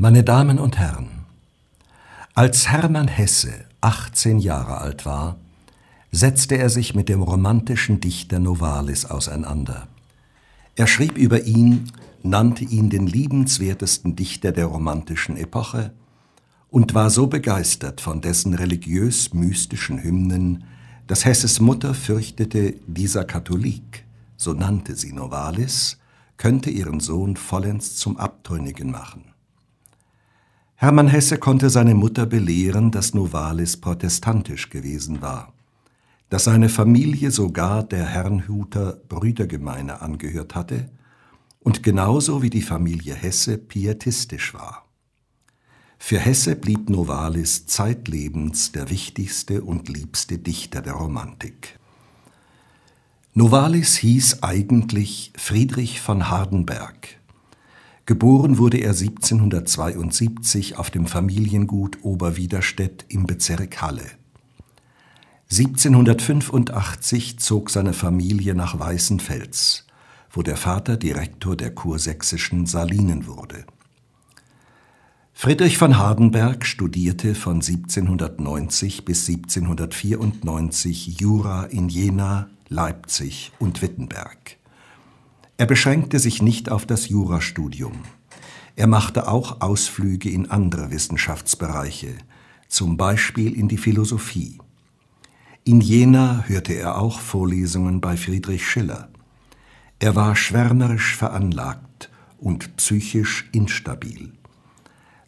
Meine Damen und Herren, als Hermann Hesse 18 Jahre alt war, setzte er sich mit dem romantischen Dichter Novalis auseinander. Er schrieb über ihn, nannte ihn den liebenswertesten Dichter der romantischen Epoche und war so begeistert von dessen religiös-mystischen Hymnen, dass Hesses Mutter fürchtete, dieser Katholik, so nannte sie Novalis, könnte ihren Sohn vollends zum Abtrünnigen machen. Hermann Hesse konnte seine Mutter belehren, dass Novalis protestantisch gewesen war, dass seine Familie sogar der Herrnhuter Brüdergemeine angehört hatte und genauso wie die Familie Hesse pietistisch war. Für Hesse blieb Novalis zeitlebens der wichtigste und liebste Dichter der Romantik. Novalis hieß eigentlich Friedrich von Hardenberg Geboren wurde er 1772 auf dem Familiengut Oberwiderstedt im Bezirk Halle. 1785 zog seine Familie nach Weißenfels, wo der Vater Direktor der kursächsischen Salinen wurde. Friedrich von Hardenberg studierte von 1790 bis 1794 Jura in Jena, Leipzig und Wittenberg. Er beschränkte sich nicht auf das Jurastudium. Er machte auch Ausflüge in andere Wissenschaftsbereiche, zum Beispiel in die Philosophie. In Jena hörte er auch Vorlesungen bei Friedrich Schiller. Er war schwärmerisch veranlagt und psychisch instabil.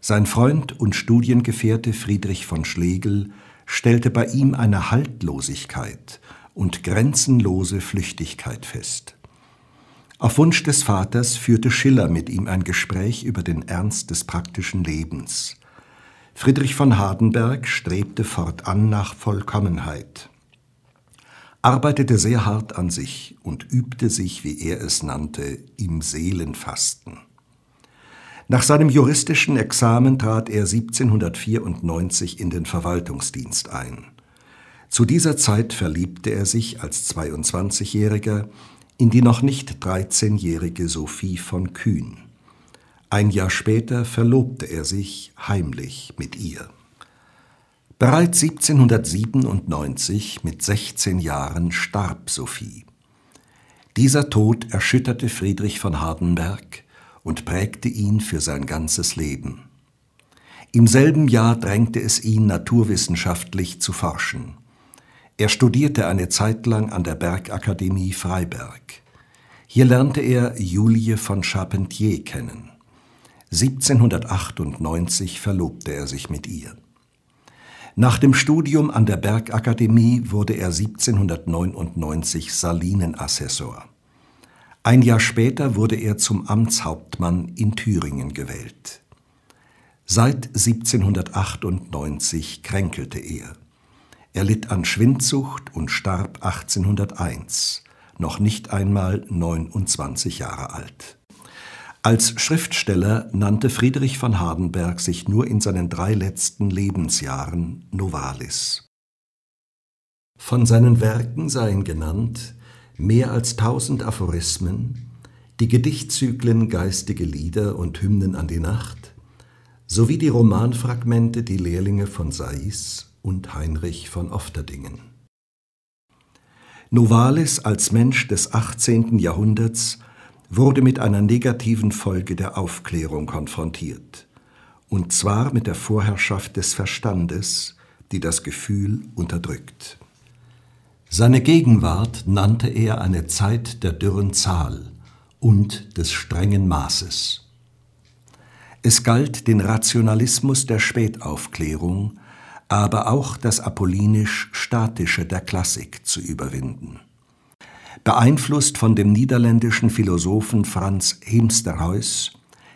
Sein Freund und Studiengefährte Friedrich von Schlegel stellte bei ihm eine Haltlosigkeit und grenzenlose Flüchtigkeit fest. Auf Wunsch des Vaters führte Schiller mit ihm ein Gespräch über den Ernst des praktischen Lebens. Friedrich von Hardenberg strebte fortan nach Vollkommenheit, arbeitete sehr hart an sich und übte sich, wie er es nannte, im Seelenfasten. Nach seinem juristischen Examen trat er 1794 in den Verwaltungsdienst ein. Zu dieser Zeit verliebte er sich als 22-Jähriger in die noch nicht 13-jährige Sophie von Kühn. Ein Jahr später verlobte er sich heimlich mit ihr. Bereits 1797, mit 16 Jahren, starb Sophie. Dieser Tod erschütterte Friedrich von Hardenberg und prägte ihn für sein ganzes Leben. Im selben Jahr drängte es ihn, naturwissenschaftlich zu forschen. Er studierte eine Zeit lang an der Bergakademie Freiberg. Hier lernte er Julie von Charpentier kennen. 1798 verlobte er sich mit ihr. Nach dem Studium an der Bergakademie wurde er 1799 Salinenassessor. Ein Jahr später wurde er zum Amtshauptmann in Thüringen gewählt. Seit 1798 kränkelte er. Er litt an Schwindsucht und starb 1801, noch nicht einmal 29 Jahre alt. Als Schriftsteller nannte Friedrich von Hardenberg sich nur in seinen drei letzten Lebensjahren Novalis. Von seinen Werken seien genannt mehr als tausend Aphorismen, die Gedichtzyklen Geistige Lieder und Hymnen an die Nacht, sowie die Romanfragmente Die Lehrlinge von Sais und Heinrich von Ofterdingen. Novalis als Mensch des 18. Jahrhunderts wurde mit einer negativen Folge der Aufklärung konfrontiert, und zwar mit der Vorherrschaft des Verstandes, die das Gefühl unterdrückt. Seine Gegenwart nannte er eine Zeit der dürren Zahl und des strengen Maßes. Es galt den Rationalismus der Spätaufklärung aber auch das apollinisch-statische der Klassik zu überwinden. Beeinflusst von dem niederländischen Philosophen Franz Heemsterhuis,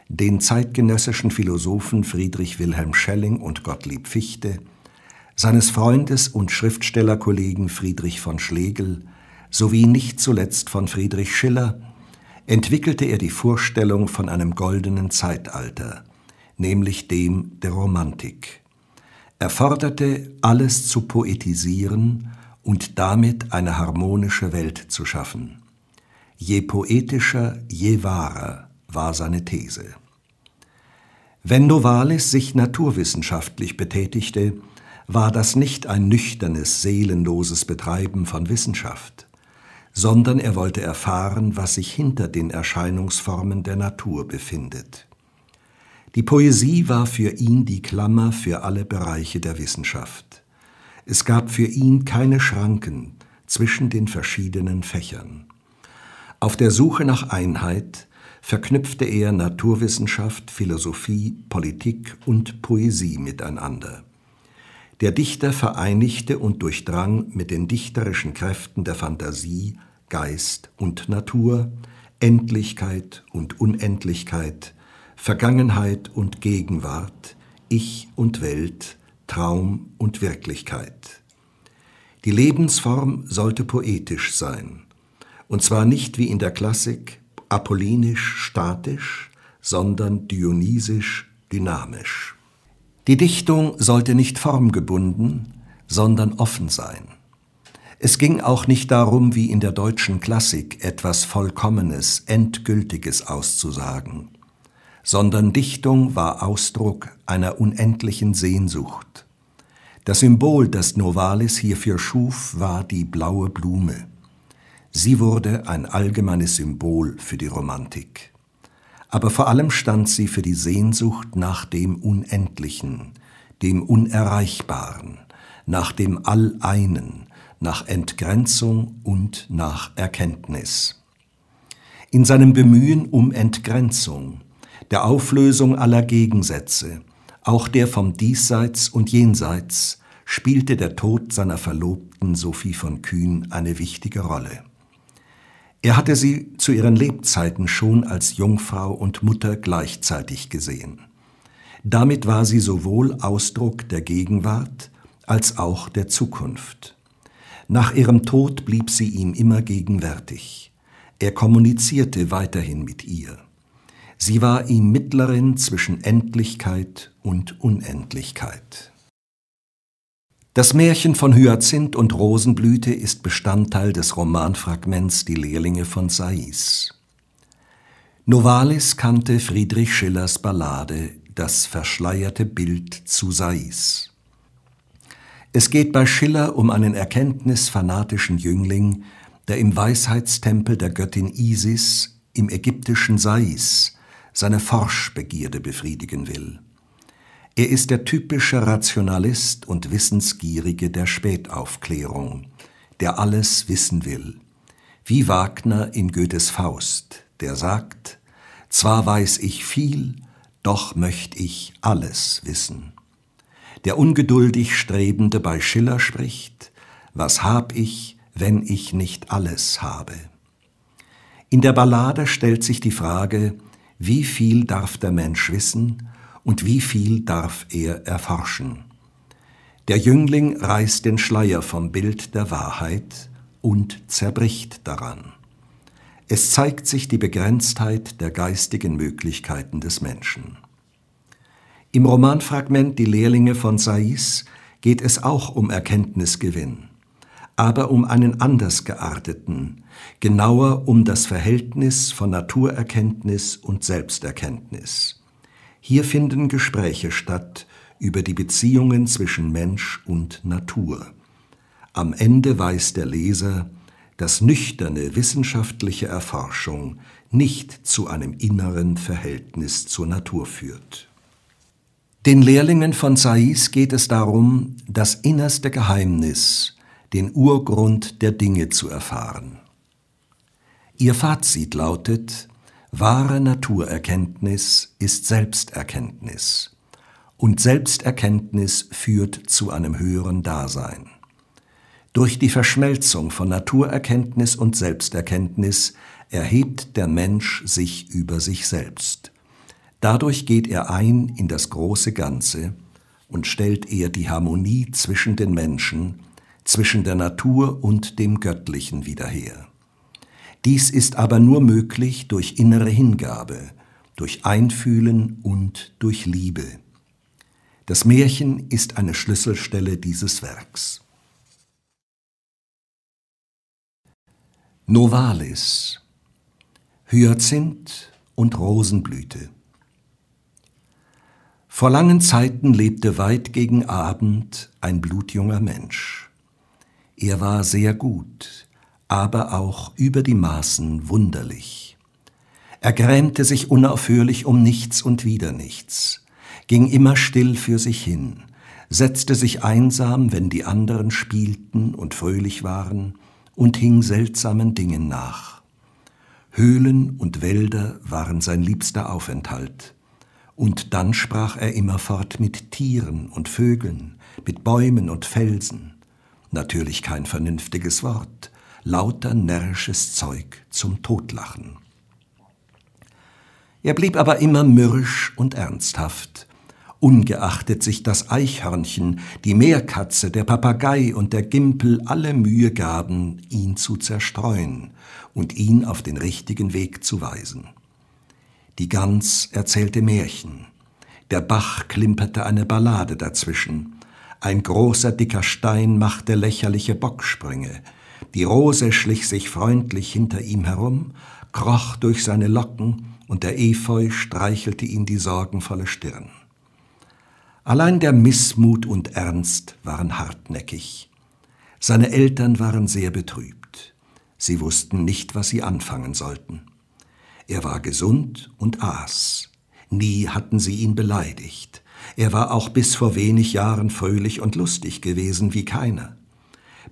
den zeitgenössischen Philosophen Friedrich Wilhelm Schelling und Gottlieb Fichte, seines Freundes und Schriftstellerkollegen Friedrich von Schlegel sowie nicht zuletzt von Friedrich Schiller, entwickelte er die Vorstellung von einem goldenen Zeitalter, nämlich dem der Romantik. Er forderte, alles zu poetisieren und damit eine harmonische Welt zu schaffen. Je poetischer, je wahrer war seine These. Wenn Novalis sich naturwissenschaftlich betätigte, war das nicht ein nüchternes, seelenloses Betreiben von Wissenschaft, sondern er wollte erfahren, was sich hinter den Erscheinungsformen der Natur befindet. Die Poesie war für ihn die Klammer für alle Bereiche der Wissenschaft. Es gab für ihn keine Schranken zwischen den verschiedenen Fächern. Auf der Suche nach Einheit verknüpfte er Naturwissenschaft, Philosophie, Politik und Poesie miteinander. Der Dichter vereinigte und durchdrang mit den dichterischen Kräften der Fantasie, Geist und Natur, Endlichkeit und Unendlichkeit, Vergangenheit und Gegenwart, Ich und Welt, Traum und Wirklichkeit. Die Lebensform sollte poetisch sein, und zwar nicht wie in der Klassik apollinisch statisch, sondern dionysisch dynamisch. Die Dichtung sollte nicht formgebunden, sondern offen sein. Es ging auch nicht darum, wie in der deutschen Klassik etwas Vollkommenes, Endgültiges auszusagen, sondern Dichtung war Ausdruck einer unendlichen Sehnsucht. Das Symbol, das Novalis hierfür schuf, war die blaue Blume. Sie wurde ein allgemeines Symbol für die Romantik aber vor allem stand sie für die Sehnsucht nach dem Unendlichen, dem Unerreichbaren, nach dem Alleinen, nach Entgrenzung und nach Erkenntnis. In seinem Bemühen um Entgrenzung, der Auflösung aller Gegensätze, auch der vom Diesseits und Jenseits, spielte der Tod seiner Verlobten Sophie von Kühn eine wichtige Rolle. Er hatte sie zu ihren Lebzeiten schon als Jungfrau und Mutter gleichzeitig gesehen. Damit war sie sowohl Ausdruck der Gegenwart als auch der Zukunft. Nach ihrem Tod blieb sie ihm immer gegenwärtig. Er kommunizierte weiterhin mit ihr. Sie war ihm Mittlerin zwischen Endlichkeit und Unendlichkeit. Das Märchen von Hyazinth und Rosenblüte ist Bestandteil des Romanfragments Die Lehrlinge von Sais. Novalis kannte Friedrich Schillers Ballade Das verschleierte Bild zu Sais. Es geht bei Schiller um einen erkenntnisfanatischen Jüngling, der im Weisheitstempel der Göttin Isis im ägyptischen Sais seine Forschbegierde befriedigen will. Er ist der typische Rationalist und Wissensgierige der Spätaufklärung, der alles wissen will. Wie Wagner in Goethes Faust, der sagt, zwar weiß ich viel, doch möcht ich alles wissen. Der ungeduldig Strebende bei Schiller spricht, was hab ich, wenn ich nicht alles habe? In der Ballade stellt sich die Frage, wie viel darf der Mensch wissen und wie viel darf er erforschen. Der Jüngling reißt den Schleier vom Bild der Wahrheit und zerbricht daran. Es zeigt sich die Begrenztheit der geistigen Möglichkeiten des Menschen. Im Romanfragment Die Lehrlinge von Sais geht es auch um Erkenntnisgewinn, aber um einen anders gearteten, genauer um das Verhältnis von Naturerkenntnis und Selbsterkenntnis. Hier finden Gespräche statt über die Beziehungen zwischen Mensch und Natur. Am Ende weiß der Leser, dass nüchterne wissenschaftliche Erforschung nicht zu einem inneren Verhältnis zur Natur führt. Den Lehrlingen von Sais geht es darum, das innerste Geheimnis, den Urgrund der Dinge zu erfahren. Ihr Fazit lautet, Wahre Naturerkenntnis ist Selbsterkenntnis und Selbsterkenntnis führt zu einem höheren Dasein. Durch die Verschmelzung von Naturerkenntnis und Selbsterkenntnis erhebt der Mensch sich über sich selbst. Dadurch geht er ein in das große Ganze und stellt er die Harmonie zwischen den Menschen, zwischen der Natur und dem Göttlichen wieder her. Dies ist aber nur möglich durch innere Hingabe, durch Einfühlen und durch Liebe. Das Märchen ist eine Schlüsselstelle dieses Werks. Novalis Hyazinth und Rosenblüte Vor langen Zeiten lebte weit gegen Abend ein blutjunger Mensch. Er war sehr gut, aber auch über die Maßen wunderlich. Er grämte sich unaufhörlich um nichts und wieder nichts, ging immer still für sich hin, setzte sich einsam, wenn die anderen spielten und fröhlich waren, und hing seltsamen Dingen nach. Höhlen und Wälder waren sein liebster Aufenthalt. Und dann sprach er immerfort mit Tieren und Vögeln, mit Bäumen und Felsen. Natürlich kein vernünftiges Wort, lauter närrisches Zeug zum Totlachen. Er blieb aber immer mürrisch und ernsthaft, ungeachtet sich das Eichhörnchen, die Meerkatze, der Papagei und der Gimpel alle Mühe gaben, ihn zu zerstreuen und ihn auf den richtigen Weg zu weisen. Die Gans erzählte Märchen. Der Bach klimperte eine Ballade dazwischen. Ein großer, dicker Stein machte lächerliche Bocksprünge. Die Rose schlich sich freundlich hinter ihm herum, kroch durch seine Locken, und der Efeu streichelte ihm die sorgenvolle Stirn. Allein der Missmut und Ernst waren hartnäckig. Seine Eltern waren sehr betrübt. Sie wussten nicht, was sie anfangen sollten. Er war gesund und aß. Nie hatten sie ihn beleidigt. Er war auch bis vor wenig Jahren fröhlich und lustig gewesen wie keiner.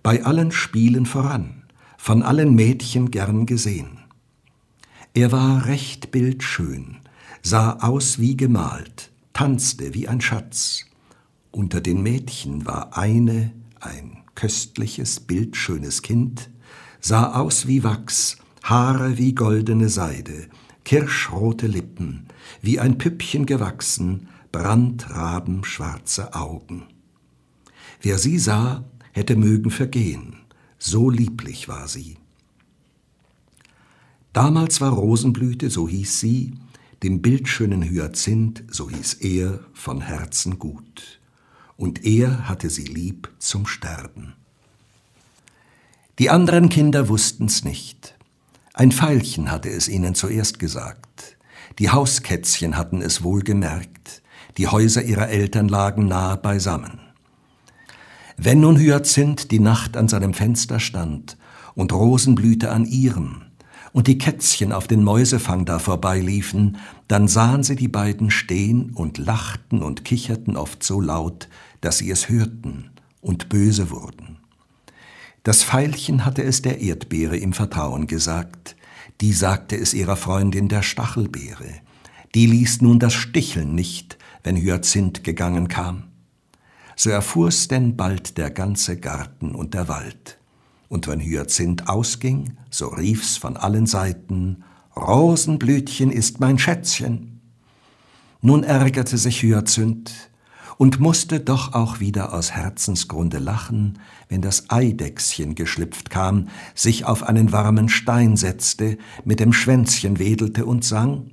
Bei allen Spielen voran, von allen Mädchen gern gesehen. Er war recht bildschön, sah aus wie gemalt, tanzte wie ein Schatz. Unter den Mädchen war eine, ein köstliches, bildschönes Kind, sah aus wie Wachs, Haare wie goldene Seide, kirschrote Lippen, wie ein Püppchen gewachsen, brandrabenschwarze Augen. Wer sie sah, hätte mögen vergehen, so lieblich war sie. Damals war Rosenblüte, so hieß sie, dem bildschönen Hyazinth, so hieß er, von Herzen gut, und er hatte sie lieb zum Sterben. Die anderen Kinder wussten's nicht. Ein Veilchen hatte es ihnen zuerst gesagt. Die Hauskätzchen hatten es wohl gemerkt. Die Häuser ihrer Eltern lagen nahe beisammen. Wenn nun Hyazinth die Nacht an seinem Fenster stand und Rosenblüte an ihrem und die Kätzchen auf den Mäusefang da vorbeiliefen, dann sahen sie die beiden stehen und lachten und kicherten oft so laut, dass sie es hörten und böse wurden. Das Veilchen hatte es der Erdbeere im Vertrauen gesagt, die sagte es ihrer Freundin der Stachelbeere, die ließ nun das Sticheln nicht, wenn Hyazinth gegangen kam. So erfuhr's denn bald der ganze Garten und der Wald. Und wenn Hyazinth ausging, so rief's von allen Seiten, Rosenblütchen ist mein Schätzchen. Nun ärgerte sich Hyazinth, und musste doch auch wieder aus Herzensgrunde lachen, wenn das Eidechschen geschlüpft kam, sich auf einen warmen Stein setzte, mit dem Schwänzchen wedelte und sang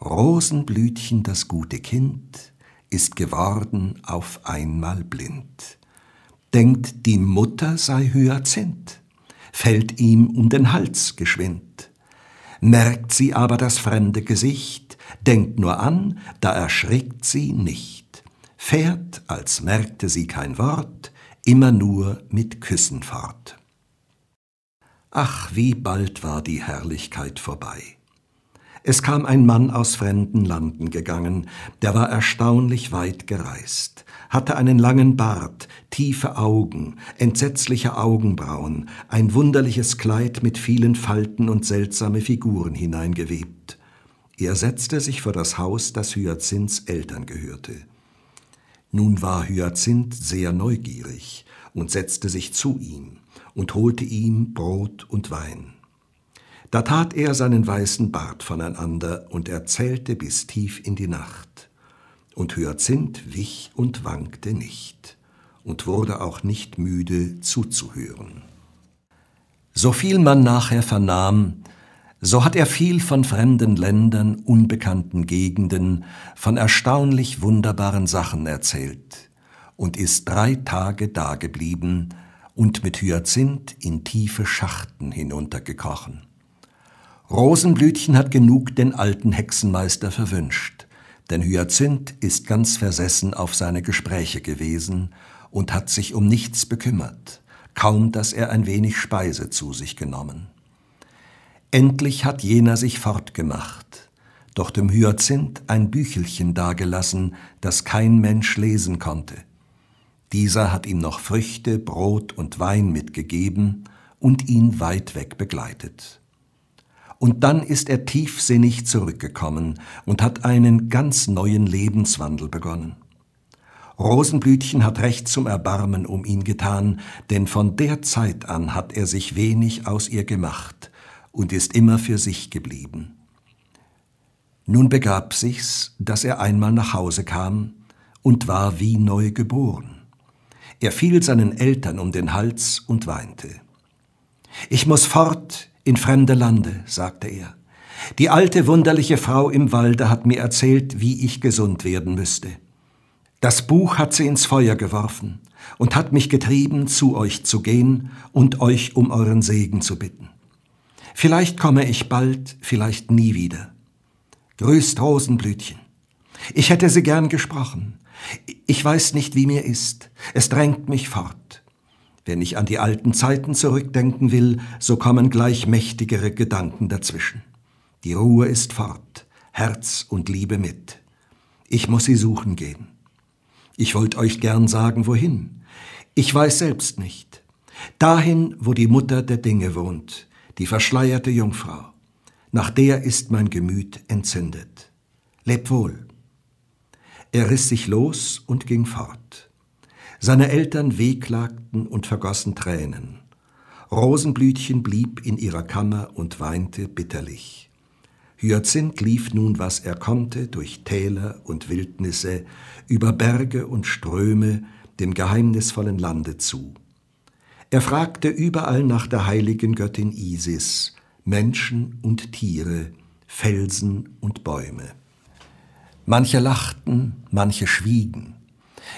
Rosenblütchen, das gute Kind, ist geworden auf einmal blind. Denkt, die Mutter sei Hyazinth, fällt ihm um den Hals geschwind. Merkt sie aber das fremde Gesicht, denkt nur an, da erschrickt sie nicht fährt, als merkte sie kein Wort, immer nur mit Küssen fort. Ach, wie bald war die Herrlichkeit vorbei. Es kam ein Mann aus fremden Landen gegangen, der war erstaunlich weit gereist, hatte einen langen Bart, tiefe Augen, entsetzliche Augenbrauen, ein wunderliches Kleid mit vielen Falten und seltsame Figuren hineingewebt. Er setzte sich vor das Haus, das Hyazinths Eltern gehörte. Nun war Hyazinth sehr neugierig und setzte sich zu ihm und holte ihm Brot und Wein. Da tat er seinen weißen Bart voneinander und erzählte bis tief in die Nacht. Und Hyazinth wich und wankte nicht und wurde auch nicht müde zuzuhören. So viel man nachher vernahm, so hat er viel von fremden Ländern, unbekannten Gegenden, von erstaunlich wunderbaren Sachen erzählt und ist drei Tage dageblieben und mit Hyazinth in tiefe Schachten hinuntergekrochen. Rosenblütchen hat genug den alten Hexenmeister verwünscht, denn Hyazinth ist ganz versessen auf seine Gespräche gewesen und hat sich um nichts bekümmert, kaum dass er ein wenig Speise zu sich genommen. Endlich hat jener sich fortgemacht, doch dem Hyazinth ein Büchelchen dagelassen, das kein Mensch lesen konnte. Dieser hat ihm noch Früchte, Brot und Wein mitgegeben und ihn weit weg begleitet. Und dann ist er tiefsinnig zurückgekommen und hat einen ganz neuen Lebenswandel begonnen. Rosenblütchen hat recht zum Erbarmen um ihn getan, denn von der Zeit an hat er sich wenig aus ihr gemacht und ist immer für sich geblieben. Nun begab sich's, dass er einmal nach Hause kam und war wie neu geboren. Er fiel seinen Eltern um den Hals und weinte. Ich muss fort in fremde Lande, sagte er. Die alte wunderliche Frau im Walde hat mir erzählt, wie ich gesund werden müsste. Das Buch hat sie ins Feuer geworfen und hat mich getrieben, zu euch zu gehen und euch um euren Segen zu bitten. Vielleicht komme ich bald, vielleicht nie wieder. Grüßt Rosenblütchen. Ich hätte sie gern gesprochen. Ich weiß nicht, wie mir ist. Es drängt mich fort. Wenn ich an die alten Zeiten zurückdenken will, so kommen gleich mächtigere Gedanken dazwischen. Die Ruhe ist fort, Herz und Liebe mit. Ich muss sie suchen gehen. Ich wollte euch gern sagen, wohin. Ich weiß selbst nicht. Dahin, wo die Mutter der Dinge wohnt, die verschleierte Jungfrau. Nach der ist mein Gemüt entzündet. Leb wohl. Er riss sich los und ging fort. Seine Eltern wehklagten und vergossen Tränen. Rosenblütchen blieb in ihrer Kammer und weinte bitterlich. Hyazinth lief nun, was er konnte, durch Täler und Wildnisse, über Berge und Ströme, dem geheimnisvollen Lande zu. Er fragte überall nach der heiligen Göttin Isis, Menschen und Tiere, Felsen und Bäume. Manche lachten, manche schwiegen.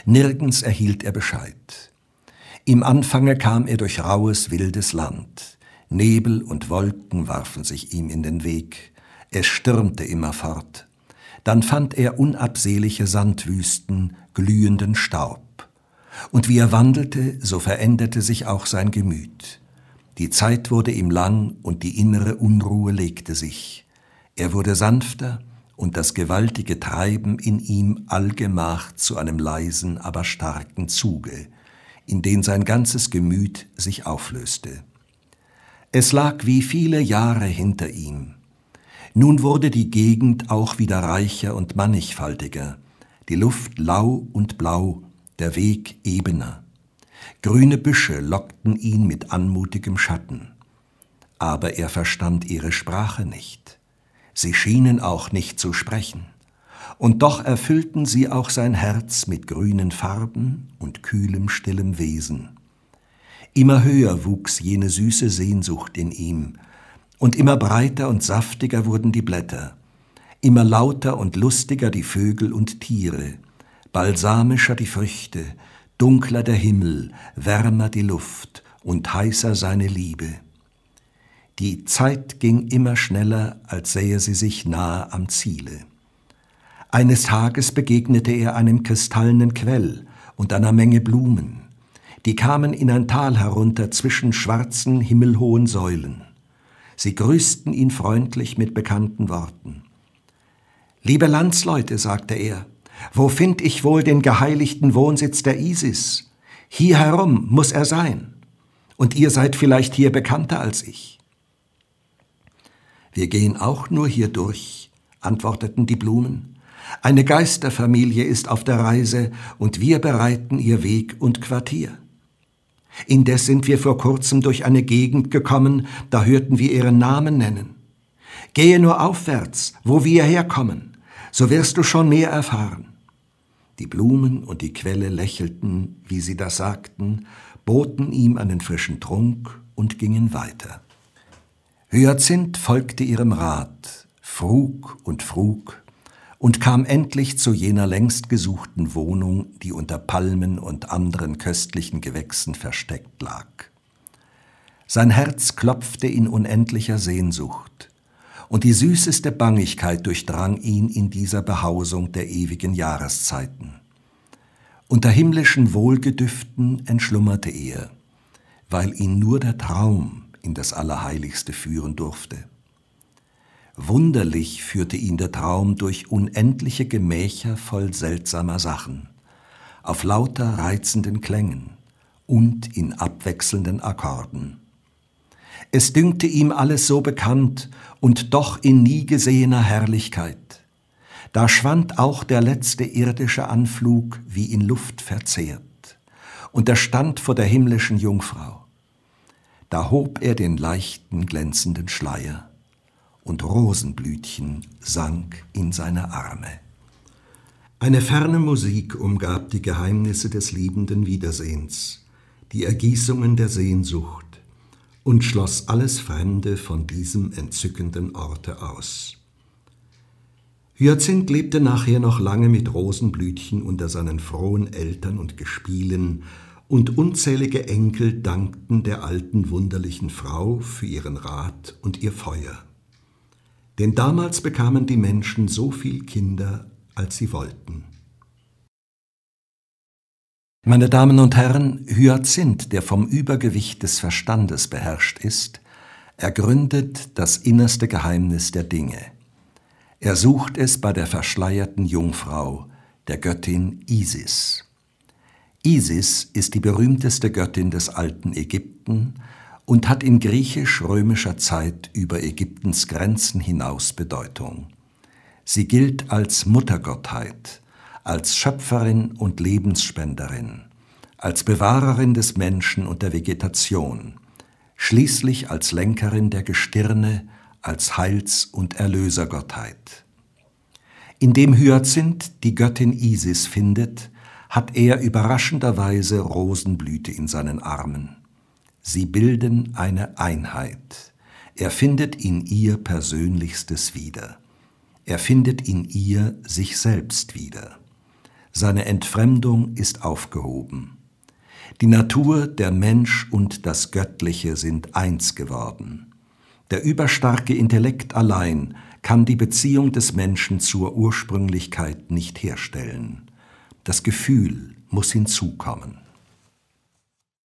Nirgends erhielt er Bescheid. Im Anfange kam er durch raues, wildes Land. Nebel und Wolken warfen sich ihm in den Weg. Es stürmte immerfort. Dann fand er unabsehliche Sandwüsten, glühenden Staub. Und wie er wandelte, so veränderte sich auch sein Gemüt. Die Zeit wurde ihm lang und die innere Unruhe legte sich. Er wurde sanfter und das gewaltige Treiben in ihm allgemach zu einem leisen, aber starken Zuge, in den sein ganzes Gemüt sich auflöste. Es lag wie viele Jahre hinter ihm, nun wurde die Gegend auch wieder reicher und mannigfaltiger, die Luft lau und blau, der Weg ebener. Grüne Büsche lockten ihn mit anmutigem Schatten. Aber er verstand ihre Sprache nicht. Sie schienen auch nicht zu sprechen. Und doch erfüllten sie auch sein Herz mit grünen Farben und kühlem, stillem Wesen. Immer höher wuchs jene süße Sehnsucht in ihm, und immer breiter und saftiger wurden die Blätter, immer lauter und lustiger die Vögel und Tiere, balsamischer die Früchte, dunkler der Himmel, wärmer die Luft und heißer seine Liebe. Die Zeit ging immer schneller, als sähe sie sich nahe am Ziele. Eines Tages begegnete er einem kristallenen Quell und einer Menge Blumen. Die kamen in ein Tal herunter zwischen schwarzen, himmelhohen Säulen. Sie grüßten ihn freundlich mit bekannten Worten. Liebe Landsleute, sagte er, wo find ich wohl den geheiligten Wohnsitz der Isis? Hier herum muss er sein. Und ihr seid vielleicht hier bekannter als ich. Wir gehen auch nur hier durch, antworteten die Blumen. Eine Geisterfamilie ist auf der Reise und wir bereiten ihr Weg und Quartier. Indes sind wir vor kurzem durch eine Gegend gekommen, da hörten wir ihren Namen nennen. Gehe nur aufwärts, wo wir herkommen, so wirst du schon mehr erfahren. Die Blumen und die Quelle lächelten, wie sie das sagten, boten ihm einen frischen Trunk und gingen weiter. Hyazinth folgte ihrem Rat, frug und frug, und kam endlich zu jener längst gesuchten Wohnung, die unter Palmen und anderen köstlichen Gewächsen versteckt lag. Sein Herz klopfte in unendlicher Sehnsucht, und die süßeste Bangigkeit durchdrang ihn in dieser Behausung der ewigen Jahreszeiten. Unter himmlischen Wohlgedüften entschlummerte er, weil ihn nur der Traum in das Allerheiligste führen durfte. Wunderlich führte ihn der Traum durch unendliche Gemächer voll seltsamer Sachen, auf lauter reizenden Klängen und in abwechselnden Akkorden. Es dünkte ihm alles so bekannt und doch in nie gesehener Herrlichkeit. Da schwand auch der letzte irdische Anflug wie in Luft verzehrt, und er stand vor der himmlischen Jungfrau. Da hob er den leichten, glänzenden Schleier, und Rosenblütchen sank in seine Arme. Eine ferne Musik umgab die Geheimnisse des liebenden Wiedersehens, die Ergießungen der Sehnsucht und schloss alles Fremde von diesem entzückenden Orte aus. Hyazinth lebte nachher noch lange mit Rosenblütchen unter seinen frohen Eltern und Gespielen, und unzählige Enkel dankten der alten wunderlichen Frau für ihren Rat und ihr Feuer. Denn damals bekamen die Menschen so viel Kinder, als sie wollten. Meine Damen und Herren, Hyazinth, der vom Übergewicht des Verstandes beherrscht ist, ergründet das innerste Geheimnis der Dinge. Er sucht es bei der verschleierten Jungfrau, der Göttin Isis. Isis ist die berühmteste Göttin des alten Ägypten und hat in griechisch-römischer Zeit über Ägyptens Grenzen hinaus Bedeutung. Sie gilt als Muttergottheit, als Schöpferin und Lebensspenderin, als Bewahrerin des Menschen und der Vegetation, schließlich als Lenkerin der Gestirne, als Heils- und Erlösergottheit. Indem Hyazinth die Göttin Isis findet, hat er überraschenderweise Rosenblüte in seinen Armen. Sie bilden eine Einheit. Er findet in ihr Persönlichstes wieder. Er findet in ihr sich selbst wieder. Seine Entfremdung ist aufgehoben. Die Natur, der Mensch und das Göttliche sind eins geworden. Der überstarke Intellekt allein kann die Beziehung des Menschen zur Ursprünglichkeit nicht herstellen. Das Gefühl muss hinzukommen.